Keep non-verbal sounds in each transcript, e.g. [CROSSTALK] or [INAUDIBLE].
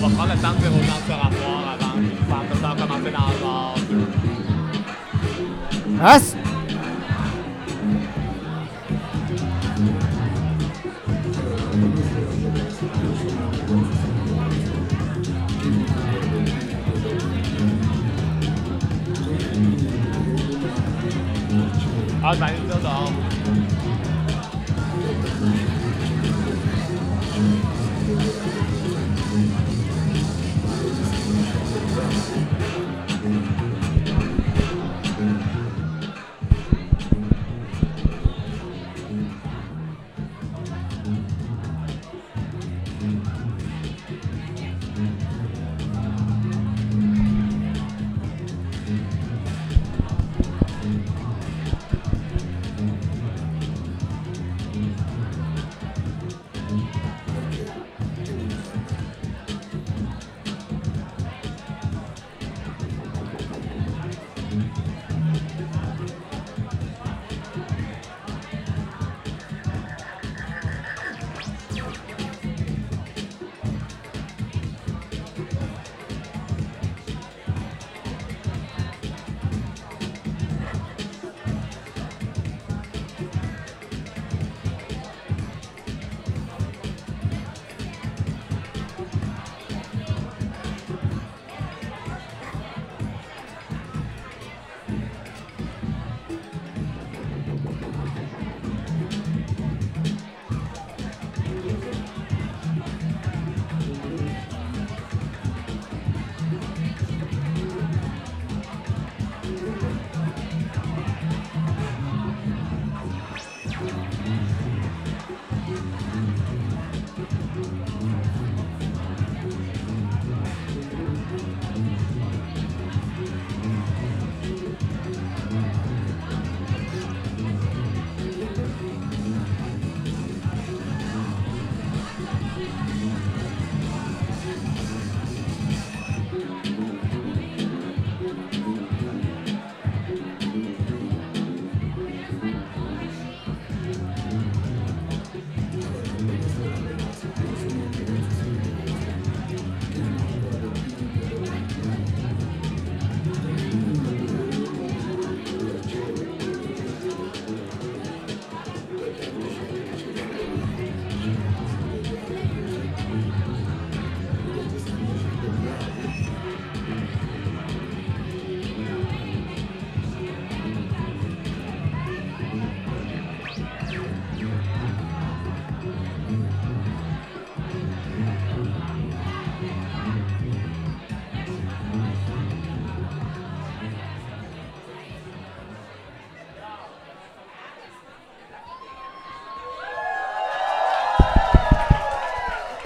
On va prendre le temps de dire aux gens de se rasseoir avant qu'ils fassent le temps de commencer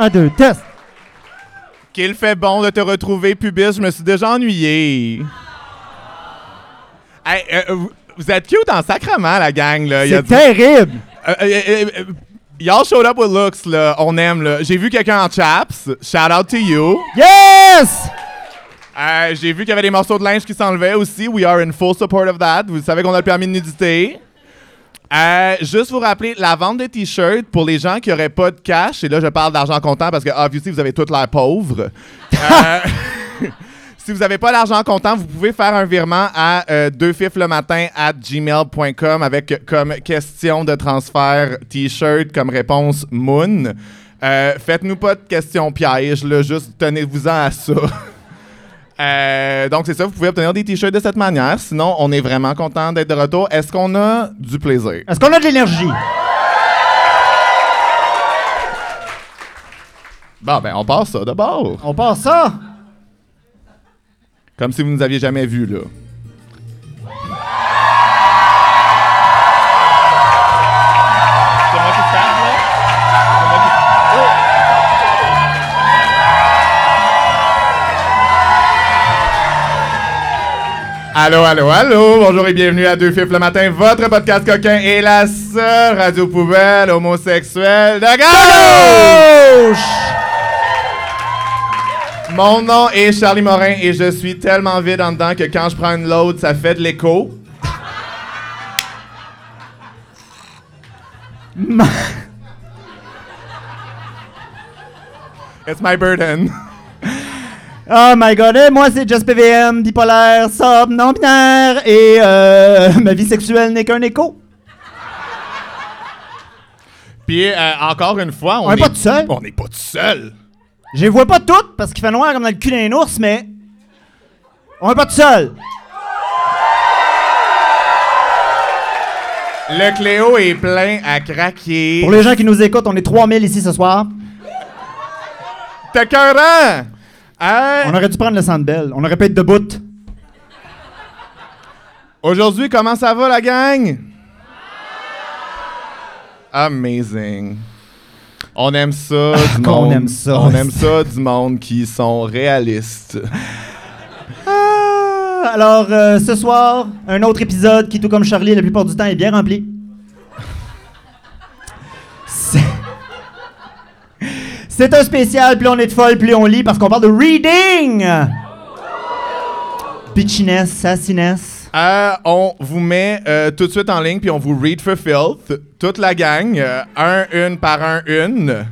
deux, test. Qu'il fait bon de te retrouver, pubis. Je me suis déjà ennuyé. Hey, euh, vous- êtes cute en sacrement, la gang. Là. C'est terrible. Euh, euh, euh, euh, Y'all showed up with looks, là. On aime, là. J'ai vu quelqu'un en chaps. Shout out to you. Yes! Euh, J'ai vu qu'il y avait des morceaux de linge qui s'enlevaient aussi. We are in full support of that. Vous savez qu'on a le permis de nudité. Euh, juste vous rappeler, la vente de t-shirts pour les gens qui n'auraient pas de cash, et là je parle d'argent comptant parce que obviously vous avez toute l'air pauvre. Euh, [LAUGHS] si vous n'avez pas l'argent comptant, vous pouvez faire un virement à euh, deux fifs le matin at gmail.com avec comme question de transfert t-shirt comme réponse Moon. Euh, Faites-nous pas de questions pièges, là, juste tenez-vous-en à ça. [LAUGHS] Euh, donc, c'est ça, vous pouvez obtenir des t-shirts de cette manière. Sinon, on est vraiment content d'être de retour. Est-ce qu'on a du plaisir? Est-ce qu'on a de l'énergie? Bon, ben, on passe ça d'abord. On passe ça? Comme si vous nous aviez jamais vus, là. Allô, allô, allô! Bonjour et bienvenue à Deux Fifs le matin, votre podcast coquin et la seule radio poubelle homosexuelle de gauche! Mon nom est Charlie Morin et je suis tellement vide en dedans que quand je prends une load, ça fait de l'écho. Ma- [LAUGHS] It's my burden. Oh my god, et moi c'est Just PVM, bipolaire, sobre, non-binaire, et euh, [LAUGHS] ma vie sexuelle n'est qu'un écho. Puis euh, encore une fois, on On est pas tout seul. On n'est pas tout seul. Je les vois pas toutes parce qu'il fait noir comme dans le cul d'un ours, mais on est pas tout seul. Le Cléo est plein à craquer. Pour les gens qui nous écoutent, on est 3000 ici ce soir. T'es cœurant! On aurait dû prendre le Sandbell. On aurait pu être debout. Aujourd'hui, comment ça va la gang? Amazing. On aime ça [LAUGHS] du monde. aime ça. On aime ça du monde qui sont réalistes. Ah, alors, euh, ce soir, un autre épisode qui, tout comme Charlie, la plupart du temps, est bien rempli. C'est un spécial, plus on est de folle, plus on lit, parce qu'on parle de reading! Bitchiness, sassiness. Euh, on vous met euh, tout de suite en ligne puis on vous read for filth. Toute la gang, euh, un, une par un, une.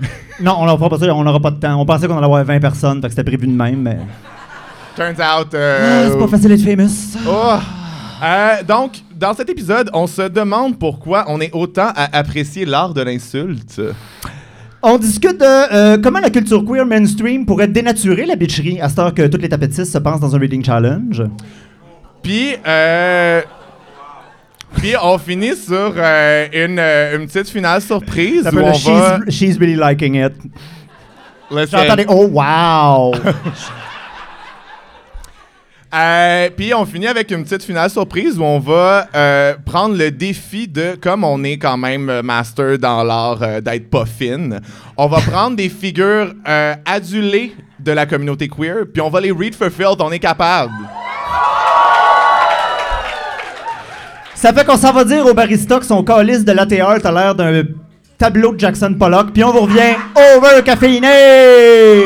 [LAUGHS] Non, on n'aura pas on pas de temps. On pensait qu'on allait avoir 20 personnes, que c'était prévu de même, mais... Turns out. Ah, c'est pas facile d'être famous. Oh. Donc, dans cet épisode, on se demande pourquoi on est autant à apprécier l'art de l'insulte. On discute de euh, comment la culture queer mainstream pourrait dénaturer la bitcherie à cette heure que toutes les tapetistes se pensent dans un reading challenge. Puis, euh, puis on finit sur euh, une, euh, une petite finale surprise Ça où on le va... she's, she's really liking it. Des oh wow. [LAUGHS] Euh, puis on finit avec une petite finale surprise où on va euh, prendre le défi de, comme on est quand même euh, master dans l'art euh, d'être pas fine, on va prendre des figures adulées de la communauté queer, puis on va les read for on est capable. Ça fait qu'on s'en va dire au barista que son calice de latte art a l'air d'un tableau de Jackson Pollock, puis on vous revient over caféiné.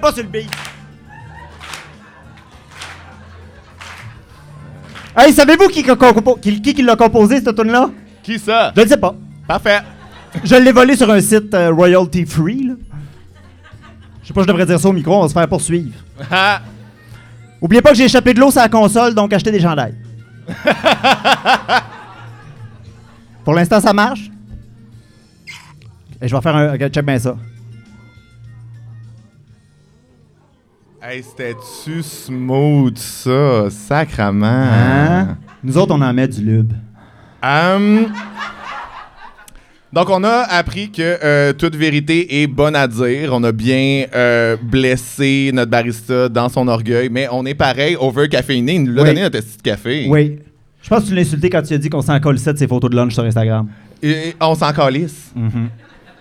Même pas sur le beat. Hey, savez-vous qui, qui, qui, qui- qui l'a composé, cette tune là Qui ça? Je ne sais pas. Parfait. Je l'ai volé sur un site euh, royalty free. Là. Je sais pas, je devrais dire ça au micro, on va se faire poursuivre. Ah, Oubliez pas que j'ai échappé de l'eau sur la console, donc achetez des chandails. [LAUGHS] Pour l'instant, ça marche. Et je vais faire un. check bien ça. Hey, c'était-tu smooth, ça? Sacrement. Hein? Nous autres, on en met du lube. Hum, donc, on a appris que euh, toute vérité est bonne à dire. On a bien euh, blessé notre barista dans son orgueil, mais on est pareil, over caféiné. Il nous l'a Oui. donné notre petit café. Oui. Je pense que tu l'as insulté quand tu as dit qu'on s'en de ses photos de lunch sur Instagram. Et on s'en calisse.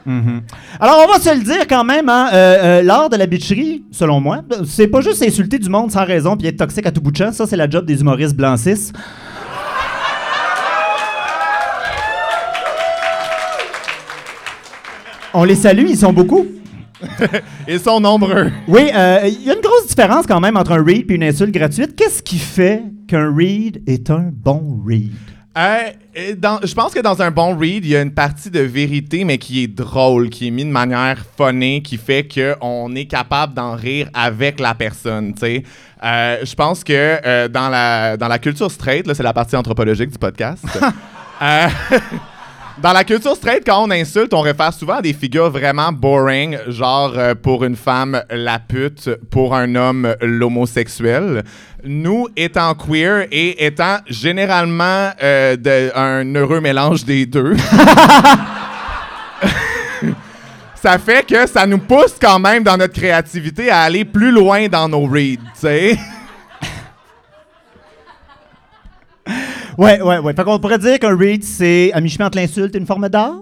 Mhm. Alors, on va se le dire quand même, hein, euh, euh, l'art de la bitcherie, selon moi, c'est pas juste insulter du monde sans raison puis être toxique à tout bout de champ. Ça, c'est la job des humoristes blancs cis. On les salue, ils sont beaucoup. [LAUGHS] Ils sont nombreux. Oui, euh, il y a une grosse différence quand même entre un read et une insulte gratuite. Qu'est-ce qui fait qu'un read est un bon read? Euh, dans- je pense que dans un bon read, il y a une partie de vérité, mais qui est drôle, qui est mise de manière funny, qui fait qu'on est capable d'en rire avec la personne. Euh, je pense que euh, dans, la, dans la culture straight, c'est la partie anthropologique du podcast. [LAUGHS] [LAUGHS] dans la culture straight, quand on insulte, on réfère souvent à des figures vraiment boring, genre euh, pour une femme, la pute, pour un homme, l'homosexuel. Nous, étant queer et étant généralement euh, un heureux mélange des deux, [LAUGHS] ça fait que ça nous pousse quand même dans notre créativité à aller plus loin dans nos reads, tu sais. Ouais, ouais, ouais. Fait qu'on pourrait dire qu'un read, c'est à mi-chemin entre l'insulte et une forme d'art?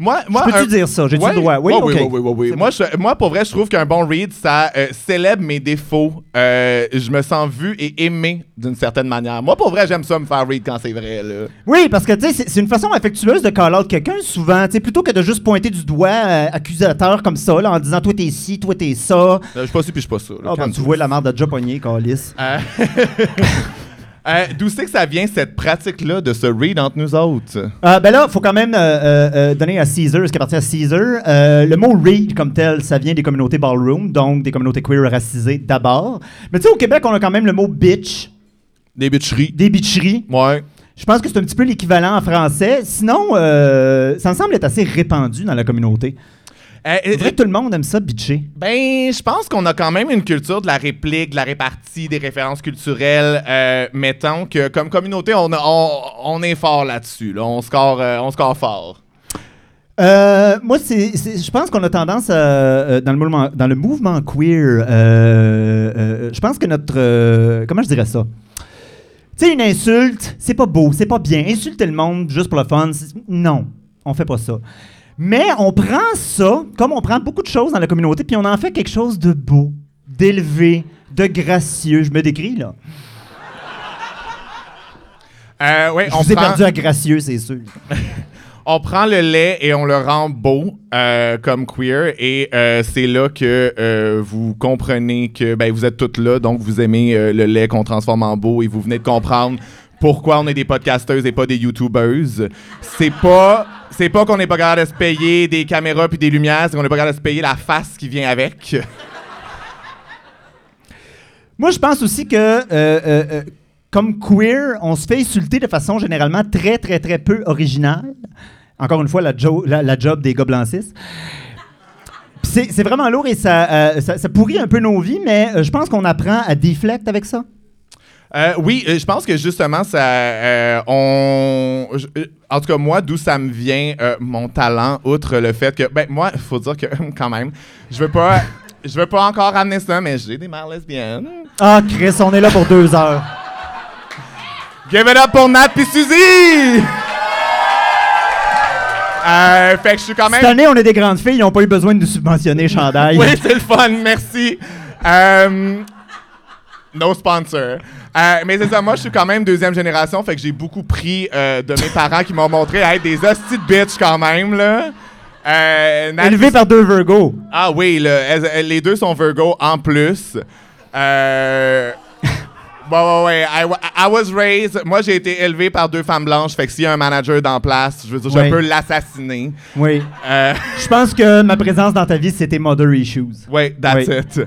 Moi, moi, Peux-tu un- dire ça? J'ai-tu Ouais. le droit? Oui, OK. oui, oui, oui, oui, Moi, je- moi, pour vrai, je trouve qu'un bon read, ça euh, célèbre mes défauts. Euh, je me sens vu et aimé d'une certaine manière. Moi, pour vrai, j'aime ça me faire read quand c'est vrai. Là. Oui, parce que tu sais, c'est- une façon affectueuse de call out quelqu'un souvent, tu sais, plutôt que de juste pointer du doigt euh, accusateur comme ça, là, en disant toi t'es ci, toi t'es ça. Je suis pas ci puis je suis pas ça. là. Ah, ben, Calme-toi. tu vois la merde de déjà pogné. [LAUGHS] Euh, D'où c'est que ça vient, cette pratique-là de se read entre nous autres? Euh, ben là, il faut quand même euh, euh, donner à Caesar ce qui appartient à Caesar. Le mot read comme tel, ça vient des communautés ballroom, donc des communautés queer racisées d'abord. Mais tu sais, au Québec, on a quand même le mot bitch, Des bitcheries. des bitcheries. Ouais. Je pense que c'est un petit peu l'équivalent en français. Sinon, ça me semble être assez répandu dans la communauté. Euh, C'est vrai que tout le monde aime ça, bitcher. Ben, je pense qu'on a quand même une culture de la réplique, de la répartie, des références culturelles. Euh, mettons que comme communauté, on, a- on, on est fort là-dessus. Là. On, score, euh, on score fort. Euh, moi, c'est, je pense qu'on a tendance à, euh, dans, le mouvement, dans le mouvement queer, euh, euh, je pense que notre. euh, comment je dirais ça? Tu sais, une insulte, c'est pas beau, c'est pas bien. Insulter le monde juste pour le fun, non, on fait pas ça. Mais on prend ça, comme on prend beaucoup de choses dans la communauté, puis on en fait quelque chose de beau, d'élevé, de gracieux. Je me décris, là. Euh, ouais, Je on vous ai prend, perdu à gracieux, c'est sûr. [LAUGHS] on prend le lait et on le rend beau euh, comme queer. Et euh, c'est là que vous comprenez que ben, vous êtes toutes là, donc vous aimez le lait qu'on transforme en beau et vous venez de comprendre pourquoi on est des podcasteuses et pas des youtubeuses. C'est pas c'est pas qu'on n'est pas capable de se payer des caméras puis des lumières, c'est qu'on n'est pas capable de se payer la face qui vient avec. Moi, je pense aussi que, euh, euh, euh, comme queer, on se fait insulter de façon généralement très, très, très peu originale. Encore une fois, la, jo- la, la job des gobelins 6. Puis C'est vraiment lourd et ça, ça, pourrit un peu nos vies, mais je pense qu'on apprend à deflect avec ça. Euh, oui, euh, je pense que justement, ça, euh, on, je- en tout cas moi, d'où ça me vient, euh, mon talent, outre le fait que, ben moi, il faut dire que [LAUGHS] quand même, je veux pas, je veux pas encore ramener ça, mais j'ai des mères lesbiennes. Ah, Chris, on est là pour deux heures. Give it up pour Nat puis Suzy. Euh, fait que je suis quand même. Cette année, on est des grandes filles, ils n'ont pas eu besoin de nous subventionner chandail. Oui, c'est le fun, merci. No sponsor. Euh, mais c'est ça, moi, je suis quand même deuxième génération, fait que j'ai beaucoup pris euh, de mes parents qui m'ont montré à être des hosties de bitch quand même, là. Euh, Élevé par deux Virgo. Ah oui, les deux sont Virgo en plus. Euh... [LAUGHS] Bon, ouais, ouais. I, wa- I was raised. Moi, j'ai été élevé par deux femmes blanches. Fait que s'il y a un manager dans place, je veux dire, je peux l'assassiner. Oui. Euh, Je pense que ma présence dans ta vie, c'était Mother Issues. Oui, that's Oui. it.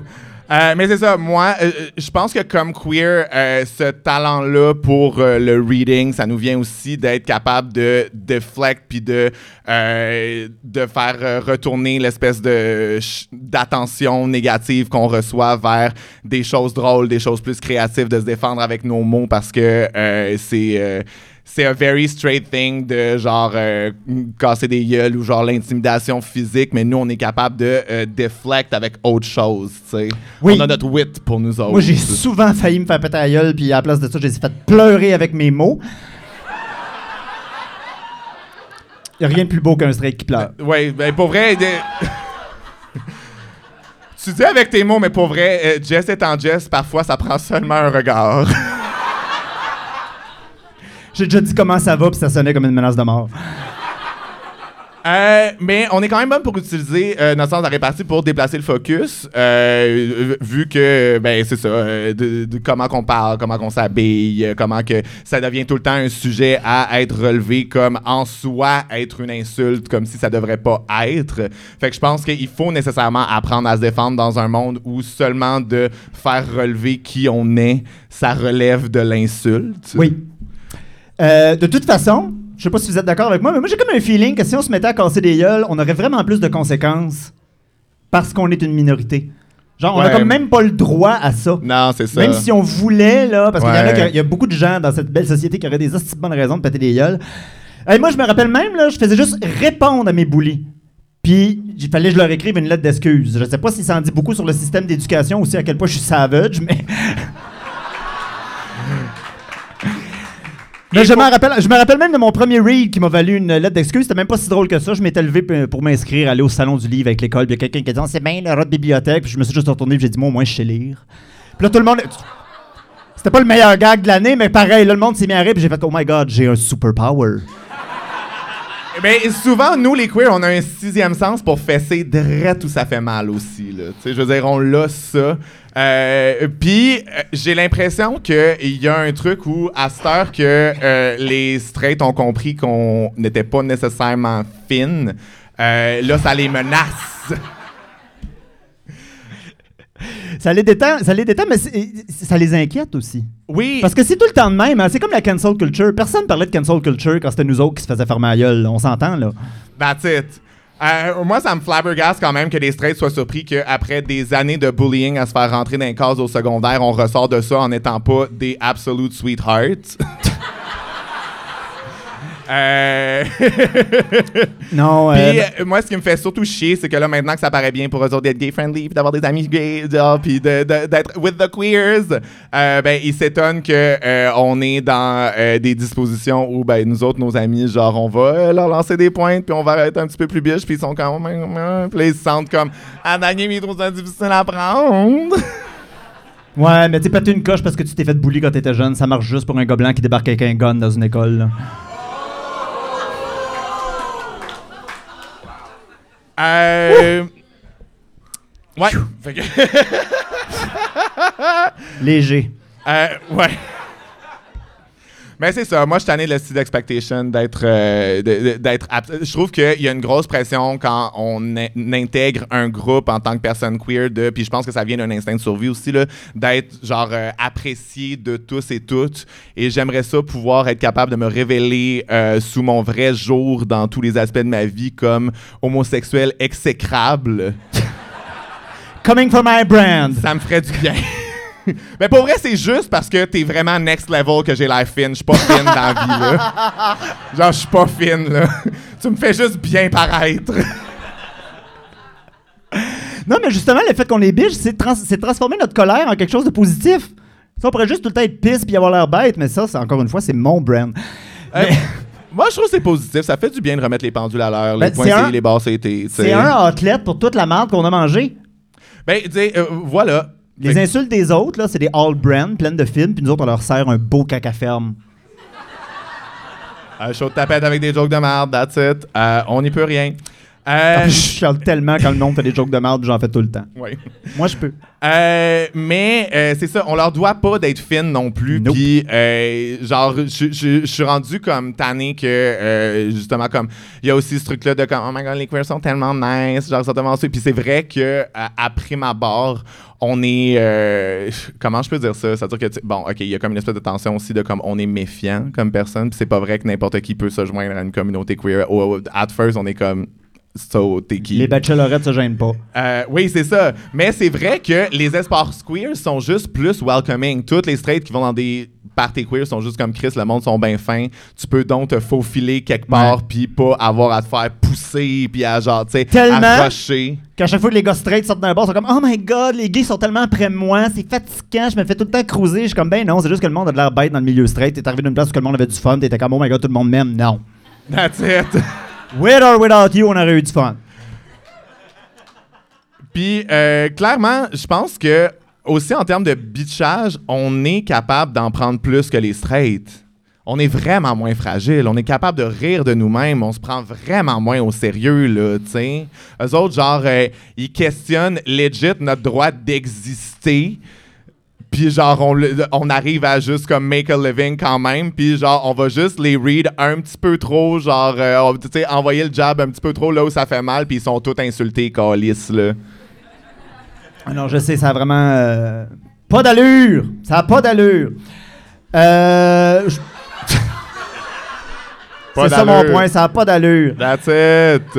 Euh, mais c'est ça, moi, euh, je pense que comme queer, euh, ce talent-là pour le reading, ça nous vient aussi d'être capable de deflect puis de, de faire retourner l'espèce de d'attention négative qu'on reçoit vers des choses drôles, des choses plus créatives, de se défendre avec nos mots parce que c'est... euh, c'est un very straight thing de genre euh, casser des gueules ou genre l'intimidation physique, mais nous, on est capable de euh, deflect avec autre chose, tu sais. Oui. On a notre wit pour nous autres. Moi, j'ai souvent failli me faire péter la gueule, puis à la place de ça, j'ai fait pleurer avec mes mots. Il a rien de plus beau qu'un straight qui pleure. Ouais, ben pour vrai... [LAUGHS] tu dis avec tes mots, mais pour vrai, euh, Jess étant Jess, parfois, ça prend seulement un regard. [LAUGHS] J'ai déjà dit comment ça va, puis ça sonnait comme une menace de mort. Euh, mais on est quand même bon pour utiliser euh, notre sens de répartie pour déplacer le focus, euh, vu que ben c'est ça, euh, de, de comment qu'on parle, comment qu'on s'habille, comment que ça devient tout le temps un sujet à être relevé comme en soi être une insulte, comme si ça devrait pas être. Fait que je pense qu'il faut nécessairement apprendre à se défendre dans un monde où seulement de faire relever qui on est, ça relève de l'insulte. Oui. Euh, de toute façon, je sais pas si vous êtes d'accord avec moi, mais moi j'ai comme un feeling que si on se mettait à casser des gueules, on aurait vraiment plus de conséquences parce qu'on est une minorité. Genre, on a comme même pas le droit à ça. Non, c'est ça. Même si on voulait, là, parce qu'il y a, y beaucoup de gens dans cette belle société qui auraient des de bonnes raisons de péter des gueules. Et moi, je me rappelle même, là, je faisais juste répondre à mes bullies. Puis, il fallait que je leur écrive une lettre d'excuse. Je sais pas si ça en dit beaucoup sur le système d'éducation aussi, à quel point je suis savage, mais. [LAUGHS] Mais Et je, me rappelle, je me rappelle même de mon premier read qui m'a valu une lettre d'excuse. C'était même pas si drôle que ça. Je m'étais levé pour m'inscrire, aller au salon du livre avec l'école. Puis il y a quelqu'un qui a dit C'est bien, le rat de bibliothèque. Puis je me suis juste retourné. Puis j'ai dit Moi, au moins, je sais lire. Puis là, tout le monde. C'était pas le meilleur gag de l'année, mais pareil, là, le monde s'est mis à rire. Puis j'ai fait Oh my god, j'ai un super power. Ben, souvent, nous, les queers, on a un sixième sens pour fesser direct où ça fait mal aussi. Là. Tu sais, Je veux dire, on l'a ça. Euh, Puis, euh, j'ai l'impression qu'il y a un truc où, à cette heure que euh, les straights ont compris qu'on n'était pas nécessairement fines, euh, là, ça les menace. Ça les détend, ça les détend mais ça les inquiète aussi. Oui. Parce que c'est tout le temps de même. hein. C'est comme la cancel culture. Personne parlait de cancel culture quand c'était nous autres qui se faisaient fermer la gueule. On s'entend, là. That's it. Euh, moi, ça me flabbergasse quand même que les straights soient surpris qu'après des années de bullying à se faire rentrer dans les cases au secondaire, on ressort de ça en n'étant pas des absolute sweethearts. [LAUGHS] Euh, [LAUGHS] Non, euh, Puis euh, moi, ce qui me fait surtout chier, c'est que là, maintenant que ça paraît bien pour eux autres d'être gay-friendly, puis d'avoir des amis gays, genre, puis d'être with the queers, euh, ben, ils s'étonnent que euh, on est dans des dispositions où, ben, nous autres, nos amis, genre, on va leur lancer des pointes, puis on va être un petit peu plus biches, puis ils sont comme, puis là, ils se sentent comme, ah, Daniel, il est trop difficile à prendre. [LAUGHS] Ouais, mais tu sais, péter une coche parce que tu t'es fait bully quand t'étais jeune, ça marche juste pour un blanc qui débarque avec un gun dans une école. là. Euh. Ouais. Fait que- [LAUGHS] Léger. Euh, ouais. Mais c'est ça. Moi, je suis tanné de la Seed Expectation d'être. euh, d'être je trouve qu'il y a une grosse pression quand on in- intègre un groupe en tant que personne queer, de, puis je pense que ça vient d'un instinct de survie aussi, là, d'être genre euh, apprécié de tous et toutes. Et j'aimerais ça pouvoir être capable de me révéler euh, sous mon vrai jour dans tous les aspects de ma vie comme homosexuel exécrable. Coming from my brand. Ça me ferait du bien. [LAUGHS] Mais pour vrai, c'est juste parce que t'es vraiment next level que j'ai l'air fine. Je suis pas fine dans la vie, là. [LAUGHS] Genre, je suis pas fine, là. [LAUGHS] tu me fais juste bien paraître. Non, mais justement, le fait qu'on est biche, c'est trans- c'est transformer notre colère en quelque chose de positif. Ça, on pourrait juste tout le temps être pisse puis avoir l'air bête, mais ça, c'est encore une fois, c'est mon brand. Euh, moi, je trouve que c'est positif. Ça fait du bien de remettre les pendules à l'heure, Ben, les points un- les barres sais. C'est un outlet pour toute la merde qu'on a mangé. Ben, sais, euh, voilà. Les Fait- insultes des autres, là, c'est des all brand pleines de films, puis nous autres, on leur sert un beau caca ferme. Un show de tapette avec des jokes de merde, that's it. Euh, on n'y peut rien. Euh, Je chiale tellement quand le monde fait des jokes de merde, j'en fais tout le temps. ouais. Moi, je peux. Euh, mais euh, c'est ça, on leur doit pas d'être fines non plus. Nope. Puis, euh, genre, je- suis rendu comme tanné que, justement, comme, il y a aussi ce truc-là de comme, oh my god, les queers sont tellement nice, genre, sont tellement Puis c'est vrai que, après ma barre, on est. euh, comment je peux dire ça? C'est-à-dire que, bon, OK, il y a comme une espèce de tension aussi de comme, on est méfiant comme personne. Puis c'est pas vrai que n'importe qui peut se joindre à une communauté queer. Au- au- At first, on est comme. So, t'es qui? Les bachelorettes se gênent pas. Euh, oui, c'est ça. Mais c'est vrai que les espaces queer sont juste plus welcoming. Toutes les straights qui vont dans des parties queer sont juste comme Chris, le monde sont bien fins. Tu peux donc te faufiler quelque part puis pas avoir à te faire pousser puis à genre, tu sais, Tellement. à rusher. Qu'à chaque fois que les gars straight sortent d'un bar, ils sont comme Oh my god, les gays sont tellement après moi, c'est fatigant, je me fais tout le temps cruiser. Je suis comme Ben non, c'est juste que le monde a de l'air bête dans le milieu straight. T'es arrivé d'une place où que le monde avait du fun, t'étais comme Oh my god, tout le monde m'aime. Non. That's it. [LAUGHS] With or without you, on aurait eu du fun. Puis euh, clairement, je pense que aussi en termes de bitchage, on est capable d'en prendre plus que les straights. On est vraiment moins fragile. On est capable de rire de nous-mêmes. On se prend vraiment moins au sérieux, là, tu. Eux autres, genre, euh, ils questionnent legit notre droit d'exister. Puis genre, on, on arrive à juste comme make a living quand même. Puis genre, on va juste les read un petit peu trop. Genre, euh, tu sais, envoyer le jab un petit peu trop là où ça fait mal. Puis ils sont tous insultés, calices, là. Ah non, je sais, ça a vraiment. euh, pas d'allure! Ça a pas d'allure. Euh. je- C'est ça mon point, ça a pas d'allure. That's it.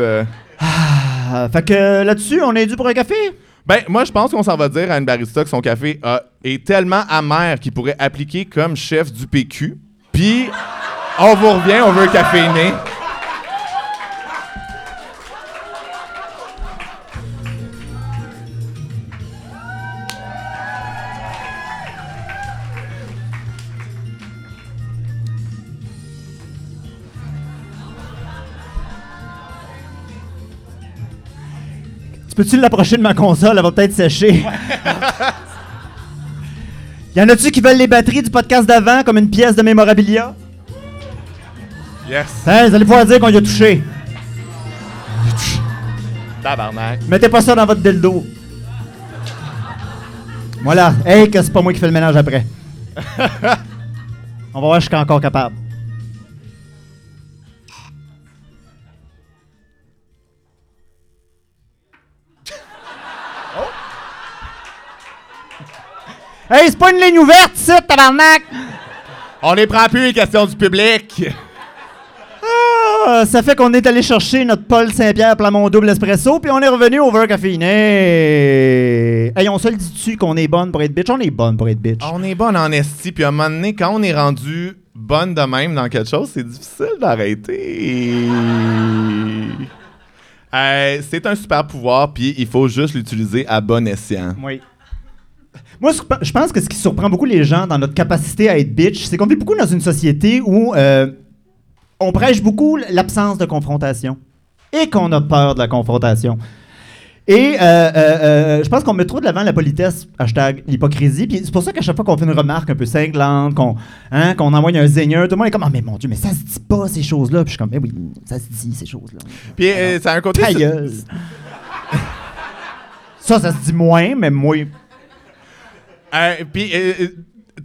Ah, fait que là-dessus, on est dû pour un café? Ben, moi, je pense qu'on s'en va dire à une barista que son café est tellement amer qu'il pourrait appliquer comme chef du PQ. Puis, on vous revient, on veut un caféiné. Tu peux-tu l'approcher de ma console? Elle va peut-être sécher. [LAUGHS] y en a-tu qui veulent les batteries du podcast d'avant comme une pièce de mémorabilia? Yes. Hein, vous allez pouvoir dire qu'on y a touché. Tabarnak. Mettez pas ça dans votre dildo. Voilà. Hey, que c'est pas moi qui fais le ménage après. [LAUGHS] On va voir si je suis encore capable. Hey, c'est pas une ligne ouverte, ça, tabarnak! On les prend plus, les questions du public. Ah, ça fait qu'on est allé chercher notre Paul Saint-Pierre Plamont double espresso, puis on est revenu au verre caféiné. Hey, on se le dit-tu qu'on est bonne pour être bitch? On est bonne pour être bitch. On est bonne en esti, puis à un moment donné, quand on est rendu bonne de même dans quelque chose, c'est difficile d'arrêter. Euh, c'est un super pouvoir, puis il faut juste l'utiliser à bon escient. Oui. Moi, je pense que ce qui surprend beaucoup les gens dans notre capacité à être bitch, c'est qu'on vit beaucoup dans une société où euh, on prêche beaucoup l'absence de confrontation et qu'on a peur de la confrontation. Et euh, euh, je pense qu'on met trop de l'avant la politesse, hashtag l'hypocrisie. Puis c'est pour ça qu'à chaque fois qu'on fait une remarque un peu cinglante, qu'on hein, qu'on envoie un zaigneur, tout le monde est comme Ah, mais mon Dieu, mais ça se dit pas ces choses-là. Puis je suis comme Mais oui, ça se dit ces choses-là. Puis ça a un côté. Ta gueule. [LAUGHS] ça, ça se dit moins, mais moi. Euh, puis, euh, euh,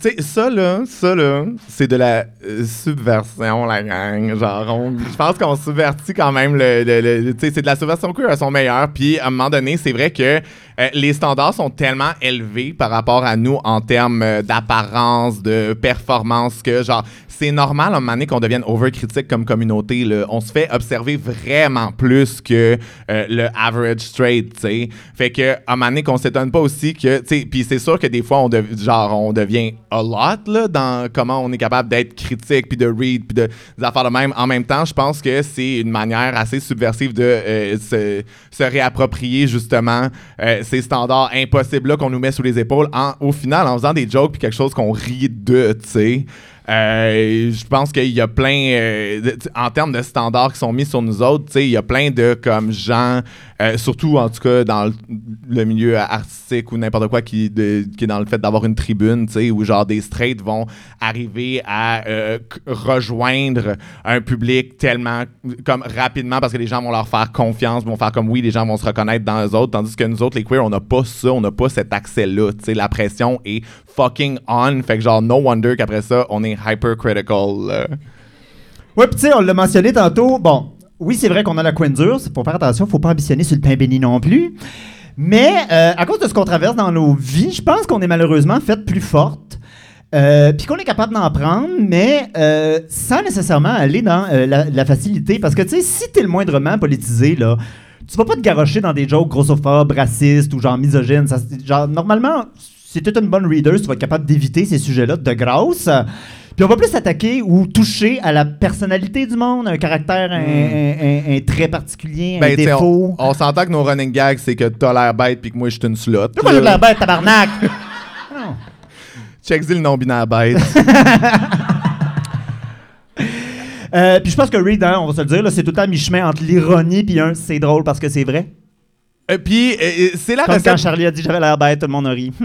tu sais, ça là, ça là, c'est de la euh, subversion, la gang. Genre, je pense qu'on subvertit quand même le- tu sais, c'est de la subversion queer à son meilleur. Puis, à un moment donné, c'est vrai que euh, les standards sont tellement élevés par rapport à nous en termes euh, d'apparence, de performance, que genre, c'est normal à un qu'on devienne overcritique comme communauté. Là. On se fait observer vraiment plus que euh, le average straight, tu. Fait que à un moment qu'on s'étonne pas aussi que, tu sais, puis c'est sûr que des fois on devient a lot là dans comment on est capable d'être critique puis de read puis de des affaires de même. En même temps, je pense que c'est une manière assez subversive de se, se réapproprier justement euh, ces standards impossibles là qu'on nous met sous les épaules en, au final en faisant des jokes puis quelque chose qu'on rit de, tu sais. Euh, je pense qu'il y a plein, euh, en termes de standards qui sont mis sur nous autres, il y a plein de comme gens, euh, surtout en tout cas dans le, milieu artistique ou n'importe quoi qui, qui est dans le fait d'avoir une tribune, où genre des straights vont arriver à rejoindre un public tellement comme rapidement parce que les gens vont leur faire confiance, vont faire comme oui, les gens vont se reconnaître dans eux autres, tandis que nous autres, les queers, on n'a pas ça, on n'a pas cet accès-là, la pression est fucking on, fait que genre no wonder qu'après ça, on est hypercritical. là. Ouais, puis tu sais, on l'a mentionné tantôt. Bon, oui, c'est vrai qu'on a la coin dure. Faut faire attention, faut pas ambitionner sur le pain béni non plus. Mais euh, à cause de ce qu'on traverse dans nos vies, je pense qu'on est malheureusement fait plus forte. Euh, puis qu'on est capable d'en prendre, mais euh, sans nécessairement aller dans euh, la, facilité. Parce que, tu sais, si t'es le moindrement politisé, là, tu vas pas te garocher dans des jokes grossophobes, racistes ou genre misogynes. Genre, normalement, si t'es une bonne reader, tu vas être capable d'éviter ces sujets-là de grâce. Puis on va plus s'attaquer ou toucher à la personnalité du monde, un caractère, un, un- un- un trait particulier, un Ben, sais, défaut. on, on s'entend que nos running gags, c'est que t'as l'air bête puis que moi, je suis une slot. Pourquoi j'ai l'air bête, tabarnak? [LAUGHS] Non. Check-y le non-binaire bête. [LAUGHS] Euh, puis je pense que Reed, hein, on va se le dire, là, c'est tout le temps à mi-chemin entre l'ironie puis un c'est drôle parce que c'est vrai. Euh, puis, euh, c'est la Comme quand recette. Charlie a dit j'avais l'air bête, tout le monde a ri. [LAUGHS]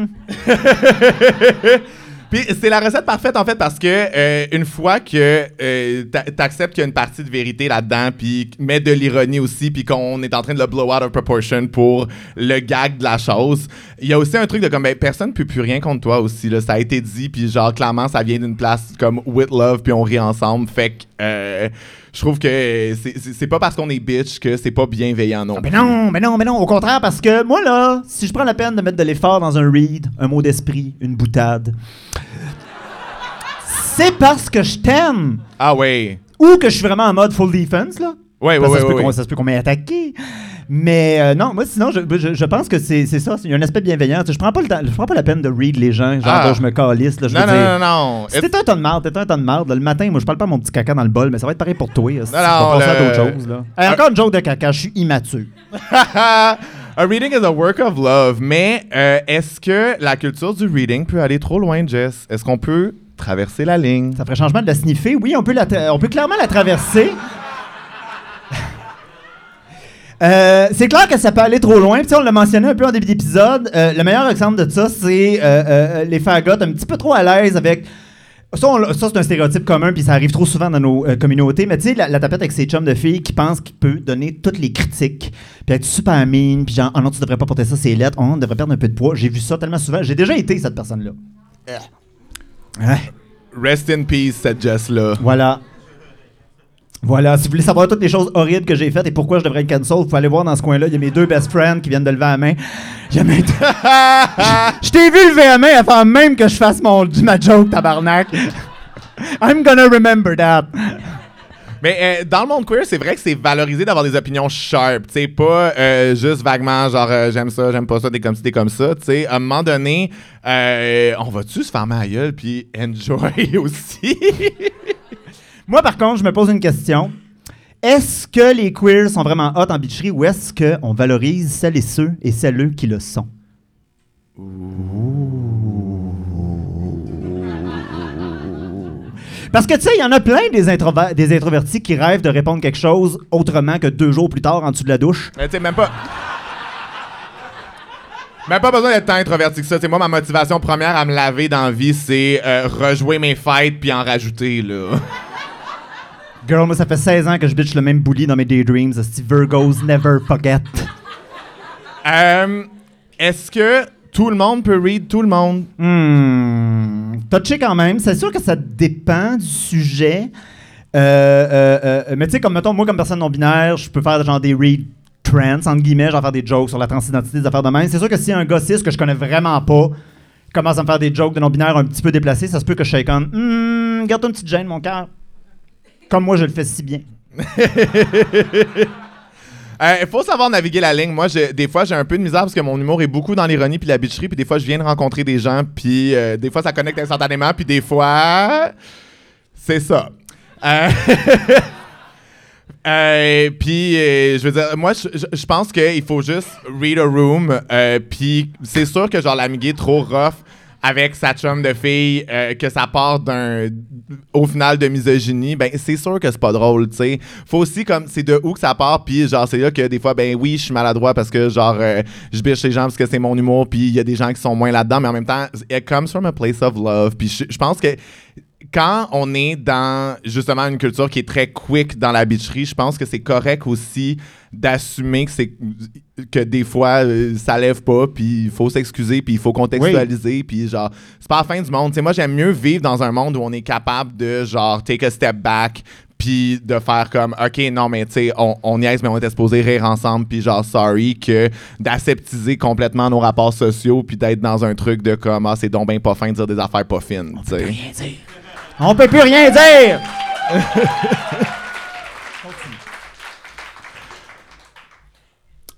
Puis c'est la recette parfaite en fait parce que euh, une fois que euh, t'a- t'acceptes qu'il y a une partie de vérité là-dedans, puis mets de l'ironie aussi, puis qu'on est en train de le blow out of proportion pour le gag de la chose, il y a aussi un truc de comme ben, personne ne peut plus rien contre toi aussi là. Ça a été dit, puis genre clairement ça vient d'une place comme with love, puis on rit ensemble. Fait que euh, je trouve que c'est- pas parce qu'on est bitch que c'est pas bienveillant non. Mais non, mais non, mais non, au contraire, parce que moi, là, si je prends la peine de mettre de l'effort dans un read, un mot d'esprit, une boutade, c'est parce que je t'aime Ah ouais. ou que je suis vraiment en mode full defense, là. Ouais, ouais, ouais, ça, se peut ouais, qu'on- ouais. ça se peut qu'on m'ait attaqué. Mais euh, non, moi, sinon, je, je- je pense que c'est ça. Il y a un aspect bienveillant. Je prends pas le temps- je prends pas la peine de read les gens. Genre, Ah. je me calisse. Là, je Non, veux non, dire, non, non, Si t'es un ton de marde, t'es un ton de marde. là, Le matin, moi, je parle pas à mon petit caca dans le bol, mais ça va être pareil pour toi. là, si non, passer à d'autres choses. Là. Encore une joke de caca, je suis immature. [LAUGHS] a reading is a work of love. Mais euh, est-ce que la culture du reading peut aller trop loin, Jess? Est-ce qu'on peut traverser la ligne? Ça ferait changement de la sniffer? Oui, on peut, la on peut clairement la traverser. Euh, c'est clair que ça peut aller trop loin. Puis, tu on l'a mentionné un peu en début d'épisode. Euh, le meilleur exemple de ça, c'est euh, les fagots un petit peu trop à l'aise avec. Ça, c'est un stéréotype commun, puis ça arrive trop souvent dans nos communautés. Mais tu sais, la, la tapette avec ses chums de filles qui pense qu'il peut donner toutes les critiques, puis être super mine, puis genre, oh non, tu devrais pas porter ça, c'est lettres, oh, on devrait perdre un peu de poids. J'ai vu ça tellement souvent. J'ai déjà été cette personne-là. Ouais. Rest in peace, cette Jess-là. Voilà. Voilà, si vous voulez savoir toutes les choses horribles que j'ai faites et pourquoi je devrais être cancel, vous pouvez aller voir dans ce coin-là. Il y a mes deux best friends qui viennent de lever la main. Il y a mes deux- Je t'ai vu lever la main avant même que je fasse mon, ma joke, tabarnak. I'm gonna remember that. Mais euh, dans le monde queer, c'est vrai que c'est valorisé d'avoir des opinions sharp. Tu sais, pas euh, juste vaguement, genre, euh, j'aime ça, j'aime pas ça, t'es comme ci, t'es comme ça. Tu sais, à un moment donné, on va-tu se fermer la gueule puis enjoy [LAUGHS] aussi? Moi, par contre, je me pose une question. Est-ce que les queers sont vraiment hot en bitcherie ou est-ce qu'on valorise celles et ceux et celles qui le sont? Parce que, tu sais, il y en a plein des, des introvertis qui rêvent de répondre quelque chose autrement que deux jours plus tard en dessous de la douche. Mais tu même pas. Même pas besoin d'être tant introverti que ça. Tu sais, moi, ma motivation première à me laver dans la vie, c'est euh, rejouer mes fights puis en rajouter, là. Girl, moi, ça fait 16 ans que je bitch le même bully dans mes daydreams. Steve Virgos never forget. Euh, Est-ce que tout le monde peut read tout le monde? Hmm. Touché quand même. C'est sûr que ça dépend du sujet. Euh, euh, euh, mais tu sais, comme mettons, moi, comme personne non-binaire, je peux faire genre des read trends, entre guillemets, genre faire des jokes sur la transidentité, des affaires de même. C'est sûr que si un gars cis que je connais vraiment pas commence à me faire des jokes de non-binaire un petit peu déplacés, ça se peut que je sois comme Hmm, garde-toi une petite gêne, mon cœur. Comme moi, je le fais si bien. [LAUGHS] Il faut savoir naviguer la ligne. Moi, des fois, j'ai un peu de misère parce que mon humour est beaucoup dans l'ironie puis la bitcherie. Puis des fois, je viens de rencontrer des gens. Puis euh, des fois, ça connecte instantanément. Puis des fois, c'est ça. Euh, [LAUGHS] euh, puis, euh, je veux dire, moi, je, je- je pense qu'il faut juste read a room. euh, puis c'est sûr que, genre, l'amigué trop rough avec sa chum de fille, euh, que ça part d'un, au final, de misogynie, ben, c'est sûr que c'est pas drôle, tu sais. Faut aussi, comme, c'est de où que ça part, puis genre, c'est là que des fois, ben oui, je suis maladroit parce que, genre, euh, je biche les gens parce que c'est mon humour, puis il y a des gens qui sont moins là-dedans, mais en même temps, it comes from a place of love. Puis je pense que quand on est dans justement une culture qui est très quick dans la bitcherie, je pense que c'est correct aussi d'assumer que c'est que des fois euh, ça lève pas puis il faut s'excuser puis il faut contextualiser puis genre c'est pas la fin du monde. Tu sais, moi j'aime mieux vivre dans un monde où on est capable de genre take a step back puis de faire comme OK non mais tu sais on, on niaise mais on est supposé rire ensemble puis genre sorry que d'aseptiser complètement nos rapports sociaux puis d'être dans un truc de comme ah c'est donc ben pas fin de dire des affaires pas fines, tu sais. On peut plus rien dire! [LAUGHS]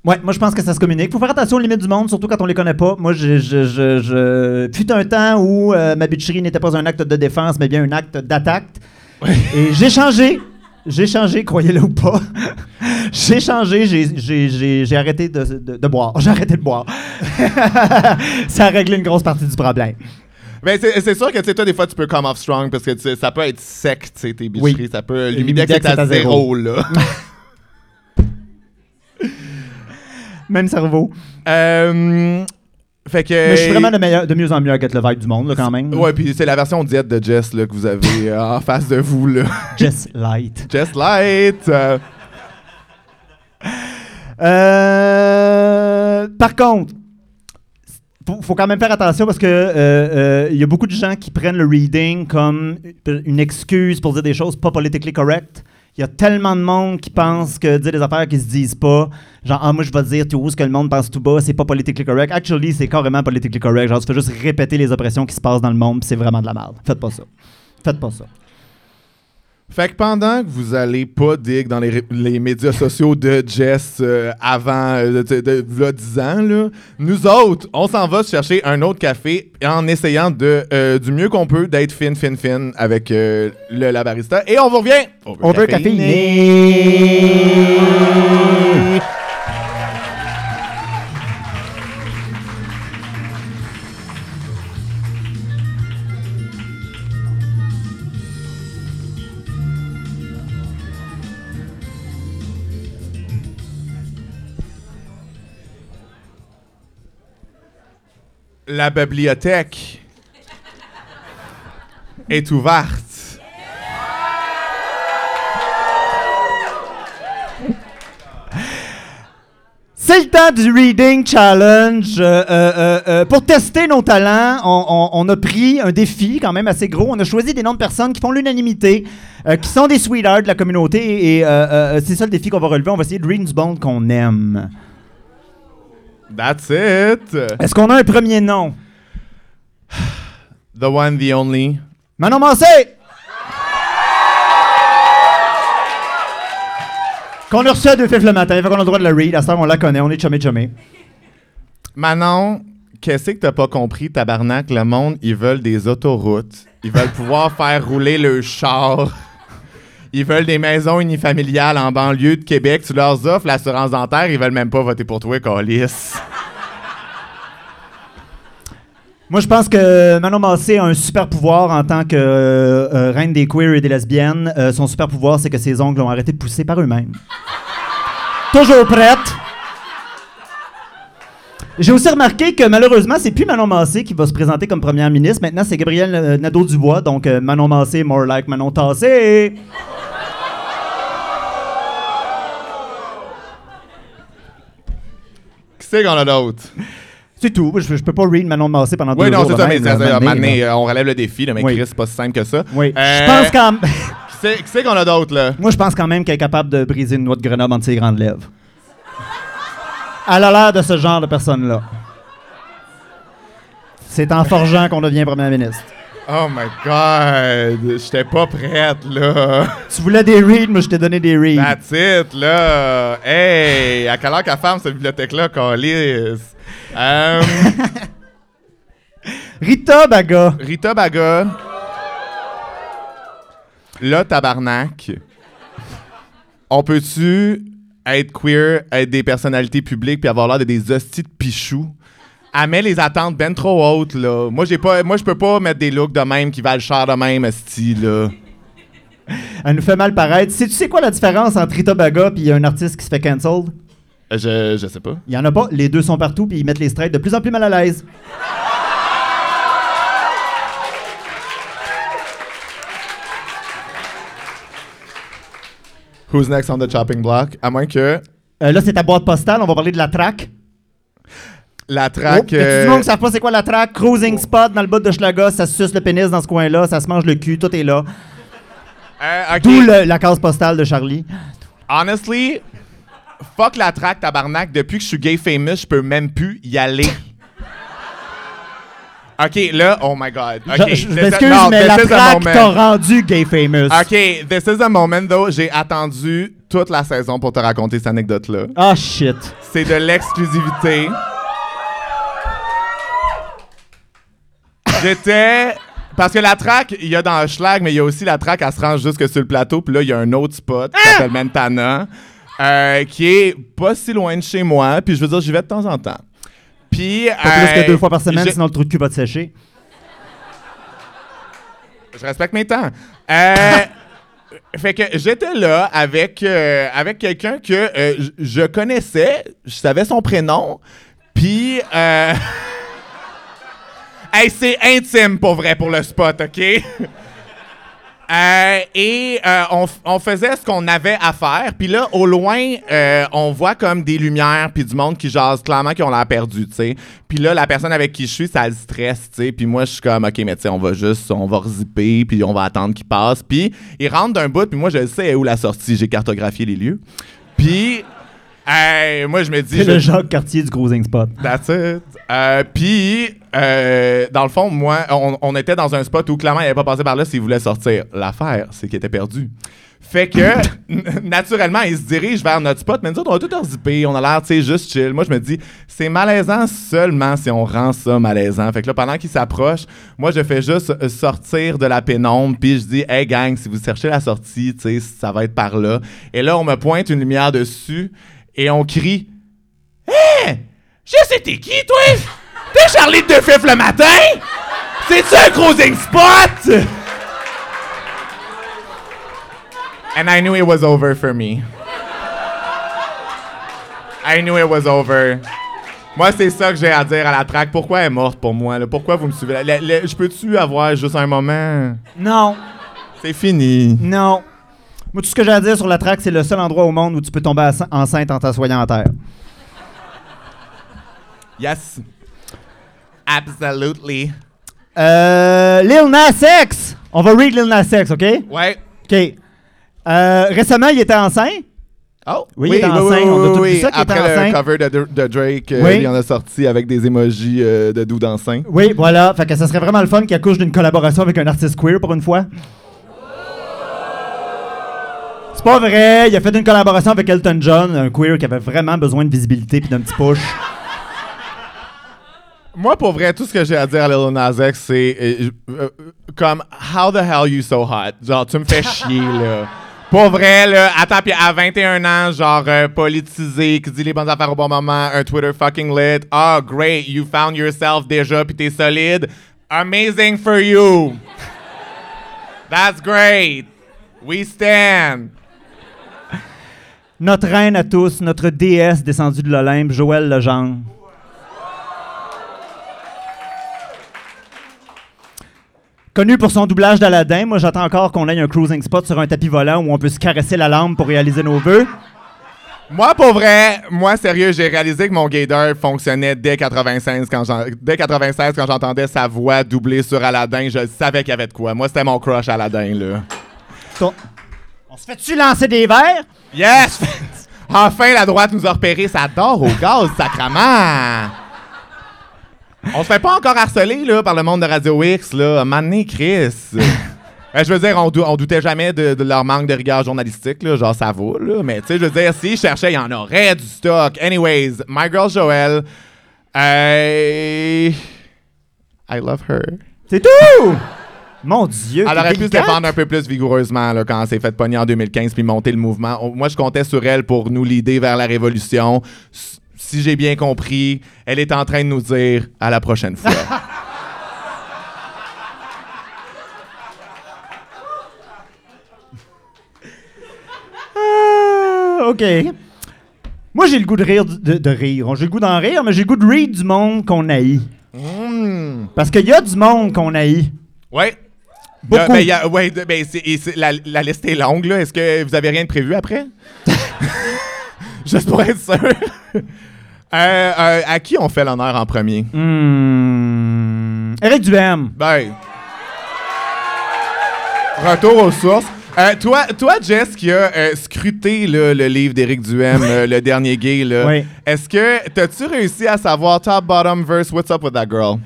Ouais, moi je pense que ça se communique. Faut faire attention aux limites du monde, surtout quand on les connaît pas. Moi, je, je, je, je... fut un temps où euh, ma bitcherie n'était pas un acte de défense, mais bien un acte d'attaque. Et j'ai changé. J'ai changé, croyez-le ou pas. [LAUGHS] j'ai changé, j'ai- arrêté de, de- de boire. J'ai arrêté de boire. [LAUGHS] ça a réglé une grosse partie du problème. Ben, c'est sûr que, tu sais, toi, des fois, tu peux come off strong parce que ça peut être sec, tu sais, tes bitcheries. Oui. Ça peut. L'humidex est à zéro, là. [LAUGHS] Même cerveau. Euh, fait que. Mais je suis vraiment de, meilleur- de mieux en mieux à get le vibe du monde, là, quand même. Ouais, puis c'est la version diète de Jess, là, que vous avez euh, [LAUGHS] en face de vous, là. Just light. Jess Light. euh, Euh, par contre, faut, faut quand même faire attention parce que euh, euh, il y a beaucoup de gens qui prennent le reading comme une excuse pour dire des choses pas politically correct. Il y a tellement de monde qui pense que dire des affaires qui se disent pas, genre ah moi je vais dire tout haut ce que le monde pense tout bas, c'est pas politically correct. Actually, c'est carrément politically correct. Genre tu fais juste répéter les oppressions qui se passent dans le monde, c'est vraiment de la merde. Faites pas ça. Faites pas ça. Fait que pendant que vous allez pas dig dans les, les médias sociaux de Jess euh, avant euh, de, de, v'là 10 ans, là, nous autres, on s'en va chercher un autre café en essayant de euh, du mieux qu'on peut d'être fin, fin, fin avec le la barista. Et on vous revient! On veut café. La bibliothèque est ouverte. C'est le temps du Reading Challenge. Euh, euh, euh, pour tester nos talents, on, a pris un défi quand même assez gros. On a choisi des noms de personnes qui font l'unanimité, qui sont des sweethearts de la communauté. Et c'est ça le défi qu'on va relever. On va essayer de read bond qu'on aime. That's it. Est-ce qu'on a un premier nom? The one, the only. Manon Massé! Qu'on a reçu à deux fifs le matin, fait qu'on a le droit de la read. À ce on la connaît, on est chumé chumé. Manon, qu'est-ce que t'as pas compris, tabarnak? Le monde, ils veulent des autoroutes. Ils veulent pouvoir faire rouler le char. Ils veulent des maisons unifamiliales en banlieue de Québec. Tu leur offres l'assurance dentaire, ils veulent même pas voter pour toi, Calis. Moi, je pense que Manon Massé a un super pouvoir en tant que euh, euh, reine des queers et des lesbiennes. Euh, son super pouvoir, c'est que ses ongles ont arrêté de pousser par eux-mêmes. Toujours prête. J'ai aussi remarqué que malheureusement, c'est plus Manon Massé qui va se présenter comme première ministre. Maintenant, c'est Gabriel euh, Nadeau-Dubois. Donc, euh, Manon Massé, more like Manon Tassé. Qui c'est qu'on a d'autres? C'est tout. Je, je peux pas read Manon Massé pendant Oui, deux non, jours c'est de ça, mais mané, là. euh, on relève le défi, là, mais Oui. Chris, c'est pas si simple que ça. Oui. Euh, Je pense quand Qui c'est- c'est qu'on a d'autres, là? Moi, je pense quand même qu'elle est capable de briser une noix de Grenoble entre ses grandes lèvres. Elle a l'air de ce genre de personne-là. C'est en forgeant qu'on devient première ministre. Oh my God! J'étais pas prête, là. Tu voulais des reads, moi je t'ai donné des reads. That's it, là. Hey! À quelle heure qu'elle ferme, cette bibliothèque-là, Calis? Euh, [LAUGHS] Rita Baga. Rita Baga. Là, tabarnak. On peut-tu être queer, être des personnalités publiques, puis avoir l'air de des hosties de pichou? Elle met les attentes ben trop hautes, là. Moi, j'ai pas, moi, je peux pas mettre des looks de même qui valent cher de même, hostie, là. Elle nous fait mal paraître. Sais-tu sais quoi la différence entre Rita Baga et un artiste qui se fait cancelled? Euh, Je, je sais pas. Il y en a pas. Les deux sont partout puis ils mettent les straight de plus en plus mal à l'aise. Who's next on the chopping block? À moins que Euh, là, c'est ta boîte postale. On va parler de la track. la Oh, track. a-tu euh, du monde qui savent pas c'est quoi la track? Cruising spot dans le bas de Schlaga. Ça se suce le pénis dans ce coin-là. Ça se mange le cul. Tout est là. euh, ok. D'où le- la case postale de Charlie. Honestly, fuck la track, tabarnak. Depuis que je suis gay famous, je peux même plus y aller. OK, là, oh my God. OK, Je- je this is- m'excuse, no, mais la moment. t'a rendu gay famous. OK, this is a moment, though. J'ai attendu toute la saison pour te raconter cette anecdote-là. Ah, shit. C'est de l'exclusivité. J'étais... Parce que la track, il y a dans le schlag, mais il y a aussi la track, elle se range jusque sur le plateau. Puis là, il y a un autre spot qui s'appelle Mentana, euh, qui est pas si loin de chez moi. Puis je veux dire, j'y vais de temps en temps. Puis... Pas plus que deux fois par semaine, sinon le trou de cul va te sécher. Je respecte mes temps. Euh, [LAUGHS] fait que j'étais là avec, euh, avec quelqu'un que euh, je connaissais, je savais son prénom, puis... Euh, [LAUGHS] hey, c'est intime pour vrai pour le spot, OK? Euh, et euh, on, on faisait ce qu'on avait à faire. Puis là, au loin, euh, on voit comme des lumières puis du monde qui jase clairement qui ont l'air perdu, tu sais. Puis là, la personne avec qui je suis, ça le stresse, tu sais. Puis moi, je suis comme, OK, mais tu sais, on va juste, on va rezipper puis on va attendre qu'il passe. Puis il rentre d'un bout, puis moi, je sais où la sortie? J'ai cartographié les lieux. Puis... euh, moi, je me dis... C'est je- le Jacques Cartier du Cruising Spot. That's it. Euh, Puis, euh, dans le fond, moi, on, on était dans un spot où clairement, il n'avait pas passé par là s'il voulait sortir. L'affaire, c'est qu'il était perdu. Fait que, [LAUGHS] naturellement, il se dirige vers notre spot, mais nous autres, on a tout zippé, on a l'air, tu sais, juste chill. Moi, je me dis, c'est malaisant seulement si on rend ça malaisant. Fait que là, pendant qu'il s'approche, moi, je fais juste euh, sortir de la pénombre, puis je dis, hey gang, si vous cherchez la sortie, tu sais, ça va être par là. Et là, on me pointe une lumière dessus, et on crie, Hé! Je sais t'es qui, toi? T'es Charlie de Fif le matin? C'est-tu un cruising spot? And I knew it was over for me. I knew it was over. Moi, c'est ça que j'ai à dire à la traque. Pourquoi elle est morte pour moi? là? Pourquoi vous me suivez? Je peux-tu avoir juste un moment? Non, C'est fini. non. Moi, tout ce que j'ai à dire sur la traque, c'est le seul endroit au monde où tu peux tomber enceinte en t'assoyant en terre. Yes. Absolutely. Euh, Lil Nas X! On va read Lil Nas X, OK? Ouais. OK. Euh, récemment, il était enceint. Oh, Oui, il est enceint. On a tous vu ça qu'il était Après le enceint. cover de, de Drake, euh, Oui. il en a sorti avec des emojis euh, de doux enceint. Oui, voilà. Fait que ça serait vraiment le fun qu'il accouche d'une collaboration avec un artiste queer pour une fois. Pas vrai. Il a fait une collaboration avec Elton John, un queer qui avait vraiment besoin de visibilité puis d'un petit push. Moi, pour vrai, tout ce que j'ai à dire à Lil Nas X, c'est euh, euh, comme How the hell you so hot? Genre, tu me fais chier, là. Pour vrai, là, attends, puis à 21 ans, genre, euh, politisé, qui dit les bonnes affaires au bon moment, un Twitter fucking lit. Ah, great, you found yourself déjà, puis t'es solide. Amazing for you. That's great. We stand. Notre reine à tous, notre déesse descendue de l'Olympe, Joël Legendre. Connu pour son doublage d'Aladin, moi j'attends encore qu'on ait un cruising spot sur un tapis volant où on peut se caresser la lampe pour réaliser nos vœux. Moi, pour vrai, moi, sérieux, j'ai réalisé que mon gaydar fonctionnait dès 96 quand dès 96 quand j'entendais sa voix doublée sur Aladdin. Je savais qu'il y avait de quoi. Moi, c'était mon crush Aladdin, là. Ton- On se fait-tu lancer des verres? Yes! [LAUGHS] enfin, la droite nous a repéré. Ça dort au gaz, sacrament! On se fait pas encore harceler, là, par le monde de Radio X, là. Mané, Chris. [LAUGHS] Euh, je veux dire, on, dou- on doutait jamais de, de leur manque de rigueur journalistique, là. Genre, ça va, là. Mais, tu sais, je veux dire, s'ils cherchaient, il y en aurait du stock. Anyways, My Girl Joelle. euh, I love her. C'est tout! Mon Dieu! Elle aurait pu se défendre un peu plus vigoureusement là, quand elle s'est fait pogner en 2015 puis monter le mouvement. On- Moi, je comptais sur elle pour nous l'idée vers la révolution. S- Si j'ai bien compris, elle est en train de nous dire à la prochaine fois. [LAUGHS] Ah, OK. Moi, j'ai le goût de rire, de, de rire. J'ai le goût d'en rire, mais j'ai le goût de rire du monde qu'on haït. Hmm. Parce qu'il y a du monde qu'on haït. Ouais. Beaucoup. Ben, y a- ouais, ben, c'est- et c'est- la, la liste est longue. là. Est-ce que vous avez rien de prévu après? [LAUGHS] Juste pour être sûr. Euh, euh, à qui on fait l'honneur en premier? Hmm. Eric Duhem. Ben. Retour aux sources. Euh, toi, toi, Jess, qui a euh, scruté là, le livre d'Éric Duhem, [LAUGHS] euh, Le Dernier Gay, là, Oui. est-ce que t'as-tu réussi à savoir top, bottom, verse, what's up with that girl?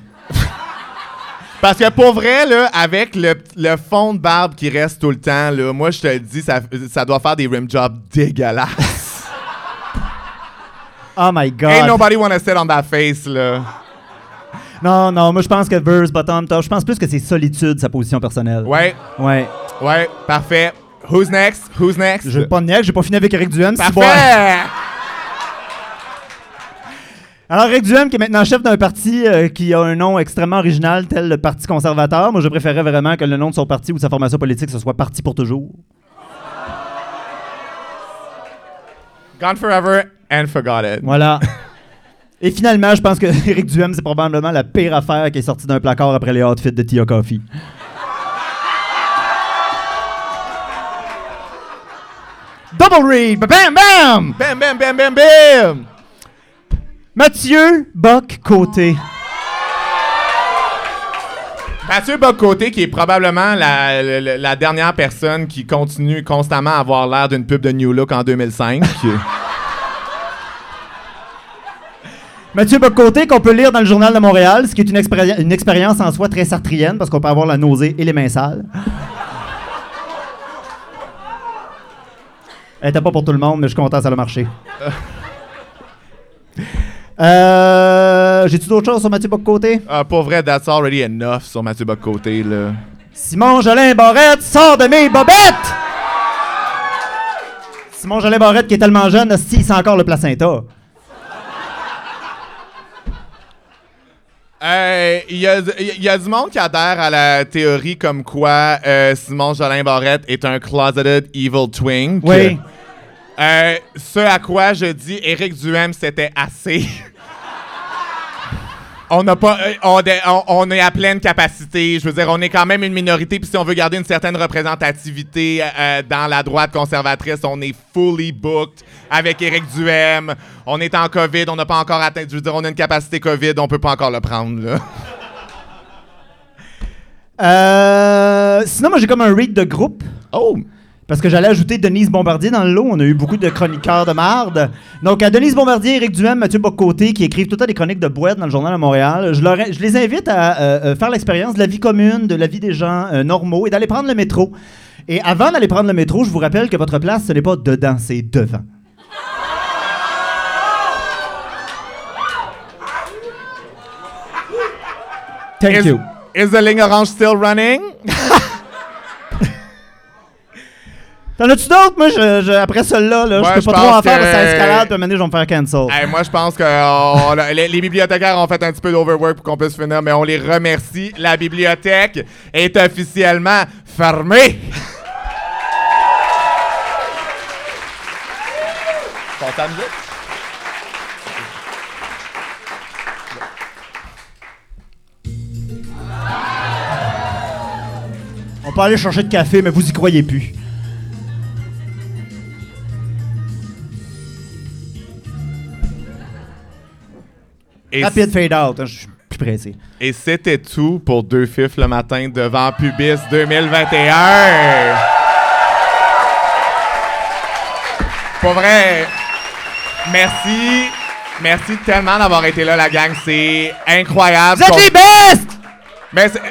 Parce que pour vrai, là, avec le, le fond de barbe qui reste tout le temps, là, moi, je te le dis, ça, ça doit faire des rim jobs dégueulasses. [LAUGHS] Oh my God. Ain't nobody wanna sit on that face, là. Non, non, moi je pense que verse, bottom, top, je pense plus que c'est solitude, sa position personnelle. Ouais, Ouais. ouais, parfait. Who's next? Who's next? Je veux pas nier, j'ai pas fini avec Eric Duhem. Parfait! Alors, Eric Duhem, qui est maintenant chef d'un parti euh, qui a un nom extrêmement original, tel le Parti conservateur. Moi, je préférais vraiment que le nom de son parti ou de sa formation politique, ce soit Parti pour toujours. Gone forever and forgotten. Voilà. Et finalement, je pense que [LAUGHS] Eric Duhem, c'est probablement la pire affaire qui est sortie d'un placard après les outfits de Tia Coffee. Double read! Bam, bam! Bam, bam, bam, bam, bam! Mathieu Bock-Côté. Mathieu Bocoté, qui est probablement la, la- la dernière personne qui continue constamment à avoir l'air d'une pub de New Look en 2005. [LAUGHS] Mathieu Bock-Côté, qu'on peut lire dans le Journal de Montréal, ce qui est une, expéri- une expérience en soi très sartrienne, parce qu'on peut avoir la nausée et les mains sales. Elle était pas pour tout le monde, mais je suis content, ça a marché. [LAUGHS] Euh, J'ai-tu d'autres choses sur Mathieu Bock-Côté? Ah, pour vrai, that's already enough sur Mathieu Bocoté, là. Simon Jolin Barrette, sors de mes bobettes! Simon Jolin Barrette, qui est tellement jeune, hostie, il sent encore le placenta. Euh, Il y, a, y a du monde qui adhère à la théorie comme quoi euh, Simon Jolin Barrette est un closeted evil twink. Oui. Euh, ce à quoi je dis Éric Duhem, c'était assez. [LAUGHS] On n'a pas, euh, on, dé- on- on est à pleine capacité. Je veux dire, on est quand même une minorité. Puis si on veut garder une certaine représentativité euh, dans la droite conservatrice, on est fully booked avec Éric Duhem. On est en COVID. On n'a pas encore atteint. Je veux dire, on a une capacité COVID. On peut pas encore le prendre. Là. Euh, sinon, moi, j'ai comme un read de groupe. Oh, Parce que j'allais ajouter Denise Bombardier dans le lot. On a eu beaucoup de chroniqueurs de marde. Donc, à Denise Bombardier, Éric Duhem, Mathieu Bocoté, qui écrivent tout le temps des chroniques de boîte dans le Journal de Montréal. Je, leur, je les invite à euh, euh, faire l'expérience de la vie commune, de la vie des gens euh, normaux et d'aller prendre le métro. Et avant d'aller prendre le métro, je vous rappelle que votre place, ce n'est pas dedans, c'est devant. Thank is, you. is the ligne orange still running? [LAUGHS] T'en as-tu d'autres? Moi, je, je- après celle-là, là, Ouais, je peux je pas trop en faire, que- ça escalade, puis donné, je vais me faire cancel. Hey, moi, je pense que on- on- les, les bibliothécaires ont fait un petit peu d'overwork pour qu'on puisse finir, mais on les remercie. La bibliothèque est officiellement fermée. On peut aller chercher de café, mais vous y croyez plus. Et, Rapide fade out, hein, je suis plus pressé. et c'était tout pour Deux Fifs le matin devant Pubis 2021. Pour vrai, merci. Merci tellement d'avoir été là, la gang. C'est incroyable. Vous êtes les best! Mais c'est-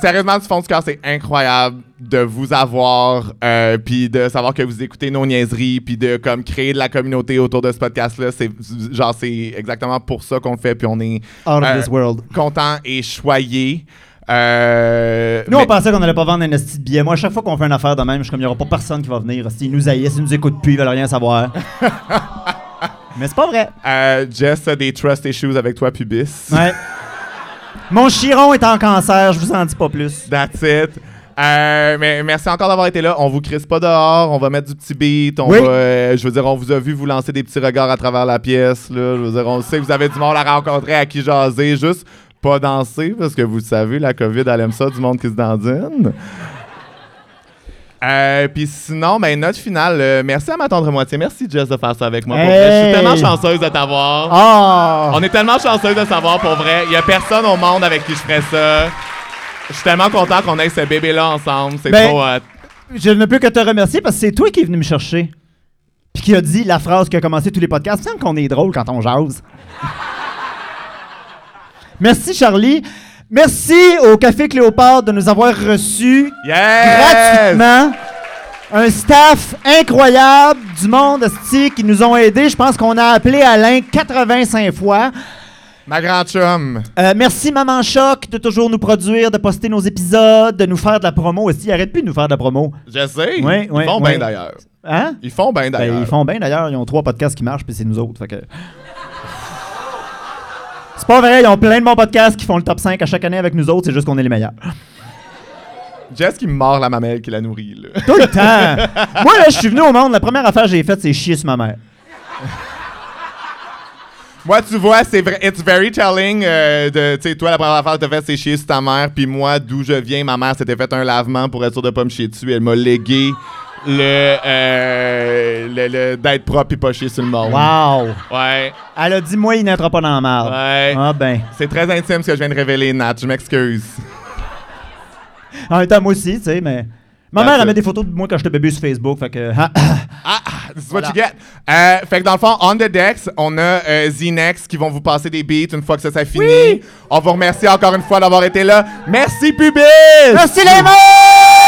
sérieusement, du fond du cœur, c'est incroyable de vous avoir, euh, puis de savoir que vous écoutez nos niaiseries, puis de comme créer de la communauté autour de ce podcast-là. C'est genre c'est exactement pour ça qu'on le fait, puis on est Out of euh, this world. content et choyé. Euh, Nous, mais- on pensait qu'on allait pas vendre un esti de billet. Moi, à chaque fois qu'on fait une affaire de même, je suis comme, il n'y aura pas personne qui va venir. S'ils nous haïssent, ils nous écoutent plus, ils veulent rien savoir. [LAUGHS] Mais c'est pas vrai. euh, Jess a des trust issues avec toi, Pubis. Ouais. [LAUGHS] Mon chiron est en cancer, je vous en dis pas plus. That's it. Euh, mais merci encore d'avoir été là. On vous crisse pas dehors. On va mettre du petit beat. On Oui. va, euh, je veux dire, on vous a vu vous lancer des petits regards à travers la pièce. Là. Je veux dire, on sait que vous avez du monde à rencontrer, à qui jaser. Juste pas danser, parce que vous savez, la COVID, elle aime ça, du monde qui se dandine. Euh, Puis sinon, ben, note finale. euh, merci à ma tendre moitié. Merci, Jess, de faire ça avec moi. Pour vrai. Je suis tellement chanceuse de t'avoir. Ah! On est tellement chanceuse de savoir pour vrai. Il y a personne au monde avec qui je ferais ça. Je suis tellement content qu'on ait ce bébé-là ensemble. C'est Ben- trop hot. Je ne peux que te remercier parce que c'est toi qui es venu me chercher. Puis qui a dit la phrase qui a commencé tous les podcasts. Il me semble qu'on est drôle quand on jase. [LAUGHS] Merci, Charlie. Merci au Café Cléopâtre de nous avoir reçus Yes! gratuitement. Un staff incroyable du monde esti, qui nous ont aidés. Je pense qu'on a appelé Alain 85 fois. Ma grande chum. Euh, merci Maman Choc de toujours nous produire, de poster nos épisodes, de nous faire de la promo aussi. Arrête plus de nous faire de la promo. Je sais. Ouais, ils font bien d'ailleurs. Hein? Ils font bien Ben, d'ailleurs. ils font bien d'ailleurs. Ils ont trois podcasts qui marchent, puis c'est nous autres. Fait que... C'est pas vrai, ils ont plein de bons podcasts qui font le top 5 à chaque année avec nous autres, c'est juste qu'on est les meilleurs. Jess qui me mord la mamelle qui la nourrit. Là. Tout le temps! Moi, là, je suis venu au monde, la première affaire que j'ai faite, c'est chier sur ma mère. moi, tu vois, c'est vrai. It's very telling. euh, de, tu sais, toi, la première affaire que t'as faite, c'est chier sur ta mère. Puis moi, d'où je viens, ma mère s'était fait un lavement pour être sûre de pas me chier dessus. Elle m'a légué le, euh, le, le- d'être propre et pas chier sur le monde. Wow! Ouais. Elle a dit, moi, il n'entra pas dans la merde. Ouais. Ah ben. C'est très intime ce que je viens de révéler, Nat. Je m'excuse. En même temps, moi aussi, tu sais, mais. Ma mère, elle met des photos de moi quand j'étais bébé sur Facebook, fait que. ah, Ah, this is what you get. Euh, fait que dans le fond, on the decks, on a euh, Z-Nex qui vont vous passer des beats une fois que ça s'est fini. Oui. On vous remercie encore une fois d'avoir été là. Merci, Pubis! Merci les mômes!